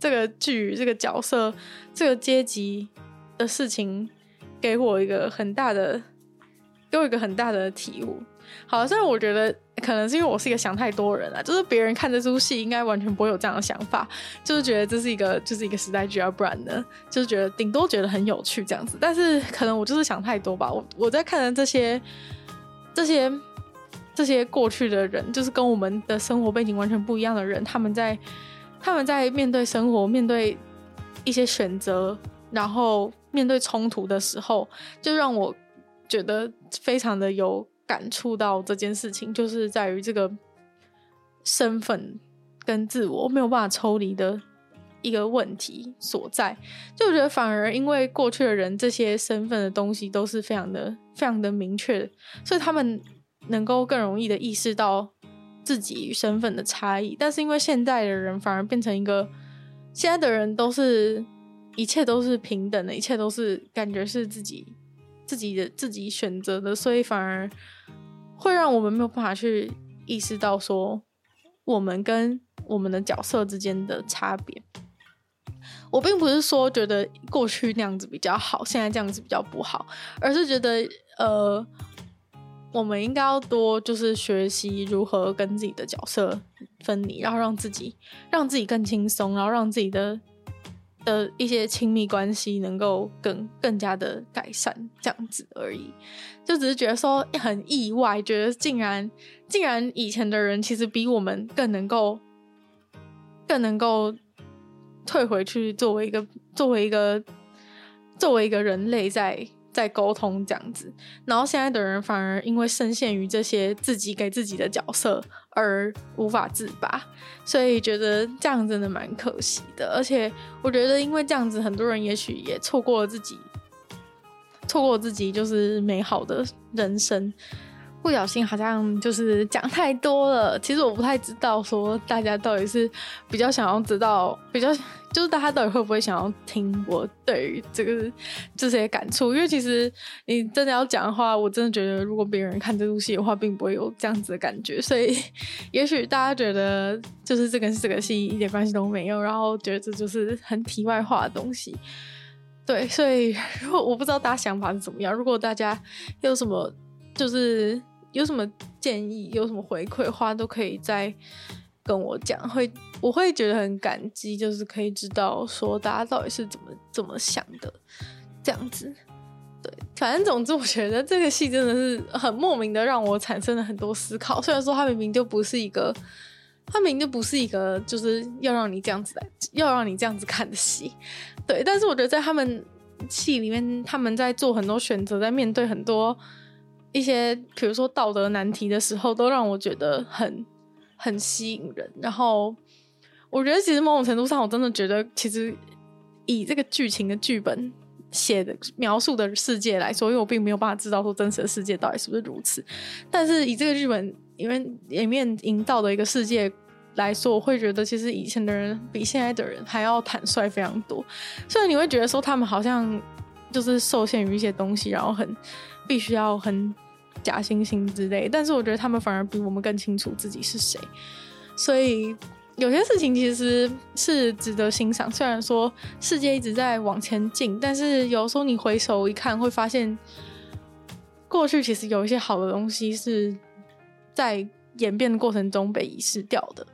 这个剧这个角色这个阶级的事情，给我一个很大的给我一个很大的体悟。好，虽然我觉得可能是因为我是一个想太多人了，就是别人看这出戏应该完全不会有这样的想法，就是觉得这是一个就是一个时代剧啊，不然呢，就是觉得顶多觉得很有趣这样子。但是可能我就是想太多吧。我我在看的这些这些这些过去的人，就是跟我们的生活背景完全不一样的人，他们在他们在面对生活、面对一些选择，然后面对冲突的时候，就让我觉得非常的有。感触到这件事情，就是在于这个身份跟自我没有办法抽离的一个问题所在。就我觉得，反而因为过去的人这些身份的东西都是非常的、非常的明确，所以他们能够更容易的意识到自己身份的差异。但是因为现在的人反而变成一个，现在的人都是一切都是平等的，一切都是感觉是自己。自己的自己选择的，所以反而会让我们没有办法去意识到说，我们跟我们的角色之间的差别。我并不是说觉得过去那样子比较好，现在这样子比较不好，而是觉得呃，我们应该要多就是学习如何跟自己的角色分离，然后让自己让自己更轻松，然后让自己的。的一些亲密关系能够更更加的改善，这样子而已，就只是觉得说很意外，觉得竟然竟然以前的人其实比我们更能够更能够退回去，作为一个作为一个作为一个人类在。在沟通这样子，然后现在的人反而因为深陷于这些自己给自己的角色而无法自拔，所以觉得这样真的蛮可惜的。而且我觉得，因为这样子，很多人也许也错过了自己，错过自己就是美好的人生。不小心好像就是讲太多了，其实我不太知道说大家到底是比较想要知道，比较就是大家到底会不会想要听我对于这个这些感触？因为其实你真的要讲的话，我真的觉得如果别人看这部戏的话，并不会有这样子的感觉。所以也许大家觉得就是这跟这个戏一点关系都没有，然后觉得这就是很题外话的东西。对，所以如果我不知道大家想法是怎么样，如果大家有什么就是。有什么建议，有什么回馈话，都可以再跟我讲，会我会觉得很感激，就是可以知道说大家到底是怎么怎么想的，这样子。对，反正总之，我觉得这个戏真的是很莫名的让我产生了很多思考。虽然说它明明就不是一个，它明明就不是一个就是要让你这样子来，要让你这样子看的戏，对。但是我觉得在他们戏里面，他们在做很多选择，在面对很多。一些比如说道德难题的时候，都让我觉得很很吸引人。然后我觉得，其实某种程度上，我真的觉得，其实以这个剧情的剧本写的描述的世界来说，因为我并没有办法知道说真实的世界到底是不是如此。但是以这个剧本里面里面营造的一个世界来说，我会觉得，其实以前的人比现在的人还要坦率非常多。所以你会觉得说，他们好像就是受限于一些东西，然后很。必须要很假惺惺之类，但是我觉得他们反而比我们更清楚自己是谁，所以有些事情其实是值得欣赏。虽然说世界一直在往前进，但是有时候你回首一看，会发现过去其实有一些好的东西是在演变的过程中被遗失掉的。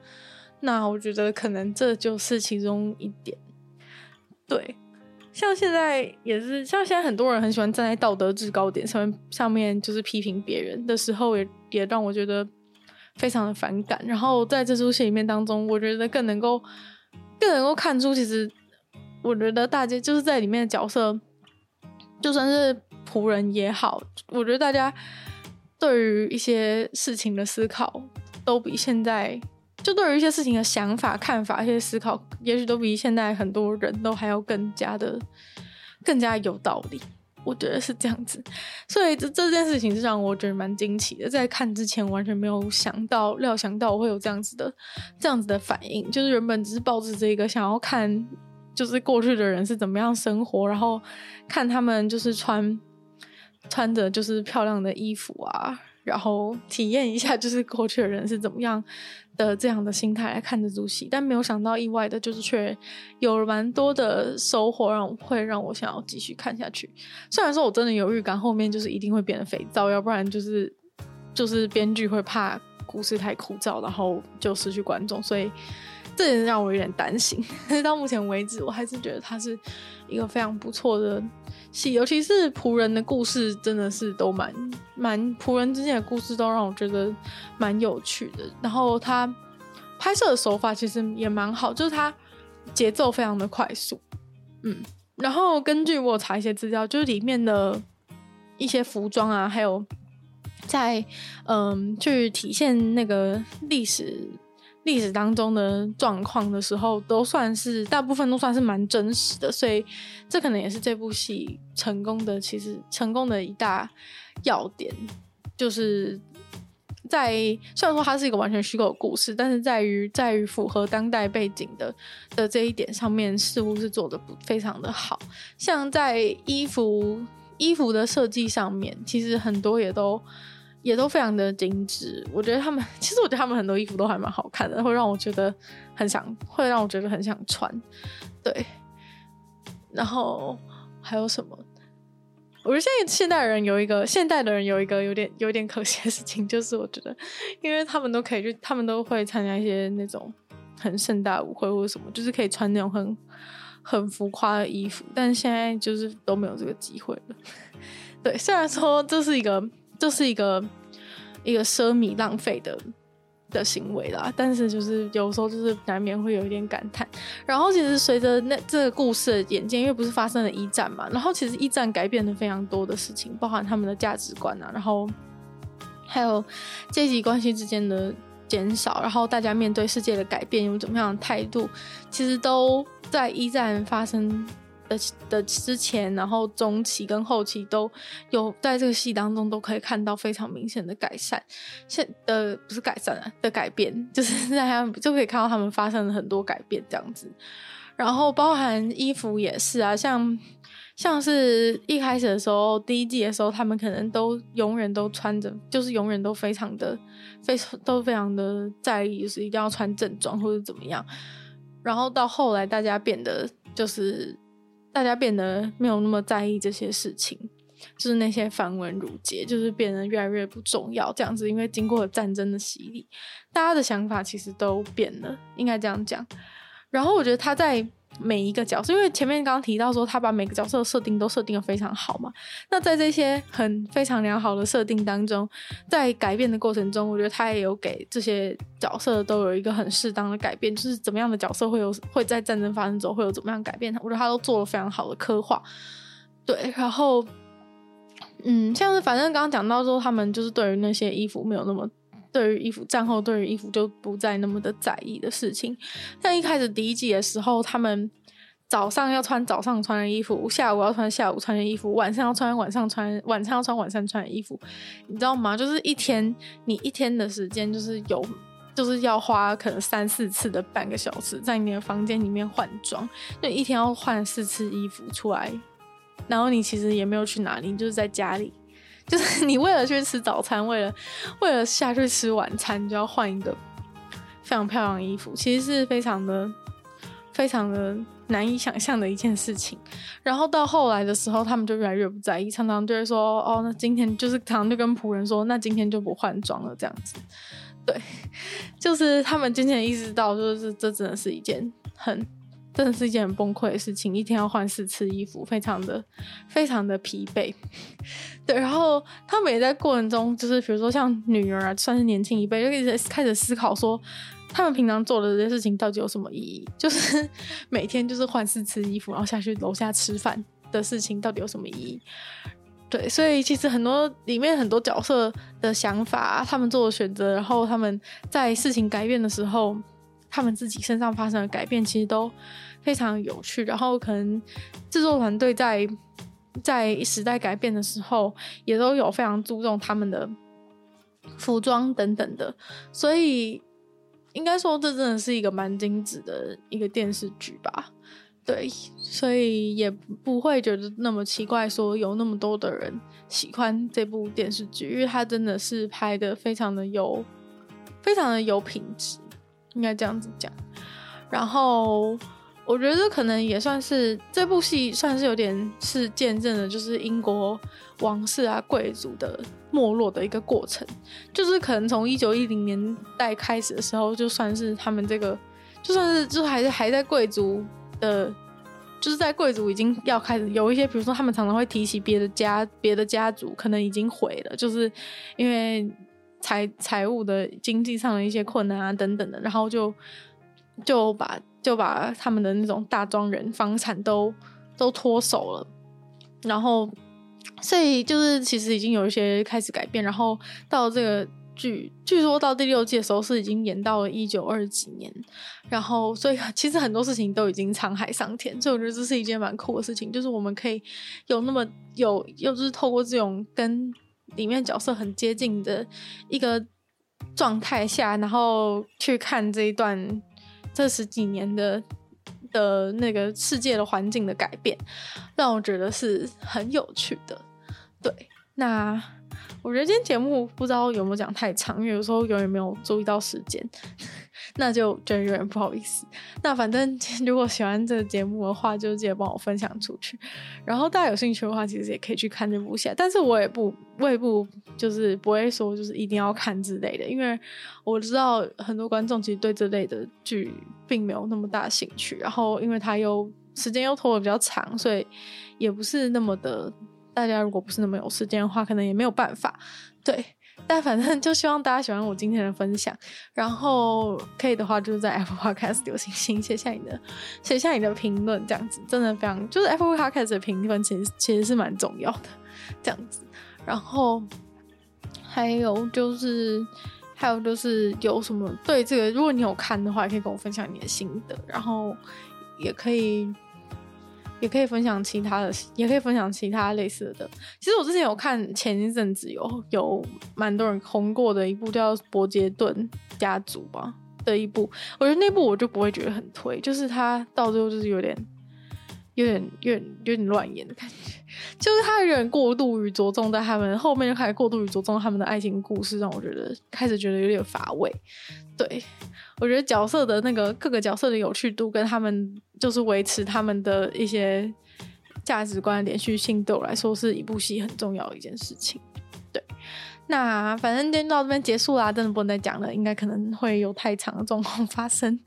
那我觉得可能这就是其中一点，对。像现在也是，像现在很多人很喜欢站在道德制高点上面，上面就是批评别人的时候也，也也让我觉得非常的反感。然后在这出戏里面当中，我觉得更能够更能够看出，其实我觉得大家就是在里面的角色，就算是仆人也好，我觉得大家对于一些事情的思考都比现在。就对于一些事情的想法、看法、一些思考，也许都比现在很多人都还要更加的、更加有道理。我觉得是这样子，所以这这件事情是让我觉得蛮惊奇的。在看之前完全没有想到、料想到我会有这样子的、这样子的反应。就是原本只是抱着这个想要看，就是过去的人是怎么样生活，然后看他们就是穿穿着就是漂亮的衣服啊，然后体验一下就是过去的人是怎么样。的这样的心态来看这出戏，但没有想到意外的就是却有了蛮多的收获，让我会让我想要继续看下去。虽然说我真的有预感后面就是一定会变得肥皂，要不然就是就是编剧会怕故事太枯燥，然后就失去观众，所以这也让我有点担心。但 是到目前为止，我还是觉得它是一个非常不错的戏，尤其是仆人的故事，真的是都蛮蛮仆人之间的故事都让我觉得蛮有趣的。然后他拍摄的手法其实也蛮好，就是他节奏非常的快速，嗯。然后根据我查一些资料，就是里面的一些服装啊，还有在嗯去体现那个历史。历史当中的状况的时候，都算是大部分都算是蛮真实的，所以这可能也是这部戏成功的，其实成功的一大要点，就是在虽然说它是一个完全虚构的故事，但是在于在于符合当代背景的的这一点上面，似乎是做得不非常的好，像在衣服衣服的设计上面，其实很多也都。也都非常的精致，我觉得他们其实我觉得他们很多衣服都还蛮好看的，会让我觉得很想，会让我觉得很想穿，对。然后还有什么？我觉得现在现代人有一个现代的人有一个有点有点可惜的事情，就是我觉得，因为他们都可以去，他们都会参加一些那种很盛大舞会或者什么，就是可以穿那种很很浮夸的衣服，但是现在就是都没有这个机会了。对，虽然说这是一个。这是一个一个奢靡浪费的的行为啦，但是就是有时候就是难免会有一点感叹。然后其实随着那这个故事的演进，因为不是发生了一战嘛，然后其实一战改变了非常多的事情，包含他们的价值观啊，然后还有阶级关系之间的减少，然后大家面对世界的改变有怎么样的态度，其实都在一战发生。的的之前，然后中期跟后期都有在这个戏当中都可以看到非常明显的改善，现的不是改善啊的改变，就是 在他们就可以看到他们发生了很多改变这样子。然后包含衣服也是啊，像像是一开始的时候，第一季的时候，他们可能都永远都穿着，就是永远都非常的非常都非常的在意，就是一定要穿正装或者怎么样。然后到后来，大家变得就是。大家变得没有那么在意这些事情，就是那些繁文缛节，就是变得越来越不重要。这样子，因为经过了战争的洗礼，大家的想法其实都变了，应该这样讲。然后我觉得他在。每一个角色，因为前面刚刚提到说他把每个角色的设定都设定的非常好嘛。那在这些很非常良好的设定当中，在改变的过程中，我觉得他也有给这些角色都有一个很适当的改变，就是怎么样的角色会有会在战争发生之后会有怎么样改变，我觉得他都做了非常好的刻画。对，然后嗯，像是反正刚刚讲到说他们就是对于那些衣服没有那么。对于衣服，战后对于衣服就不再那么的在意的事情。像一开始第一季的时候，他们早上要穿早上穿的衣服，下午要穿下午穿的衣服，晚上要穿晚上穿晚上要穿晚上穿的衣服，你知道吗？就是一天你一天的时间就是有就是要花可能三四次的半个小时在你的房间里面换装，就一天要换四次衣服出来，然后你其实也没有去哪里，就是在家里。就是你为了去吃早餐，为了为了下去吃晚餐，就要换一个非常漂亮的衣服，其实是非常的非常的难以想象的一件事情。然后到后来的时候，他们就越来越不在意，常常就会说：“哦，那今天就是常常就跟仆人说，那今天就不换装了。”这样子，对，就是他们渐渐意识到，就是这真的是一件很。真的是一件很崩溃的事情，一天要换四次衣服，非常的非常的疲惫。对，然后他们也在过程中，就是比如说像女儿啊，算是年轻一辈，就一直开始思考说，他们平常做的这些事情到底有什么意义？就是每天就是换四次衣服，然后下去楼下吃饭的事情到底有什么意义？对，所以其实很多里面很多角色的想法，他们做的选择，然后他们在事情改变的时候，他们自己身上发生的改变，其实都。非常有趣，然后可能制作团队在在时代改变的时候，也都有非常注重他们的服装等等的，所以应该说这真的是一个蛮精致的一个电视剧吧。对，所以也不会觉得那么奇怪，说有那么多的人喜欢这部电视剧，因为它真的是拍的非常的有，非常的有品质，应该这样子讲。然后我觉得可能也算是这部戏算是有点是见证了，就是英国王室啊贵族的没落的一个过程，就是可能从一九一零年代开始的时候，就算是他们这个，就算是就还是还在贵族。的，就是在贵族已经要开始有一些，比如说他们常常会提起别的家、别的家族可能已经毁了，就是因为财财务的经济上的一些困难啊等等的，然后就就把就把他们的那种大庄园房产都都脱手了，然后所以就是其实已经有一些开始改变，然后到这个。据据说到第六季的时候是已经演到了一九二几年，然后所以其实很多事情都已经沧海桑田，所以我觉得这是一件蛮酷的事情，就是我们可以有那么有，又就是透过这种跟里面角色很接近的一个状态下，然后去看这一段这十几年的的那个世界的环境的改变，让我觉得是很有趣的。对，那。我觉得今天节目不知道有没有讲太长，因为有时候永远没有注意到时间，那就觉得有点不好意思。那反正如果喜欢这个节目的话，就记得帮我分享出去。然后大家有兴趣的话，其实也可以去看这部戏。但是我也不，我也不就是不会说就是一定要看之类的，因为我知道很多观众其实对这类的剧并没有那么大兴趣。然后因为它又时间又拖得比较长，所以也不是那么的。大家如果不是那么有时间的话，可能也没有办法。对，但反正就希望大家喜欢我今天的分享。然后可以的话，就是在 Apple Podcast 留星星，写下你的写下你的评论，这样子真的非常就是 Apple Podcast 的评分，其实其实是蛮重要的。这样子，然后还有就是还有就是有什么对这个，如果你有看的话，也可以跟我分享你的心得，然后也可以。也可以分享其他的，也可以分享其他类似的。其实我之前有看，前一阵子有有蛮多人红过的一部叫《伯杰顿家族》吧的一部，我觉得那部我就不会觉得很推，就是它到最后就是有点、有点、有点、有点乱演的感觉，就是他有点过度于着重在他们后面就开始过度于着重他们的爱情故事，让我觉得开始觉得有点乏味。对，我觉得角色的那个各个角色的有趣度跟他们。就是维持他们的一些价值观的连续性，对我来说是一部戏很重要的一件事情。对，那反正今天到这边结束啦，真的不能再讲了，应该可能会有太长的状况发生。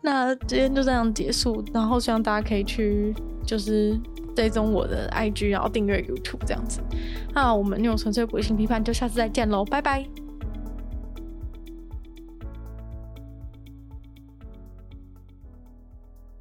那今天就这样结束，然后希望大家可以去就是追踪我的 IG，然后订阅 YouTube 这样子。那我们那种纯粹不性批判，就下次再见喽，拜拜。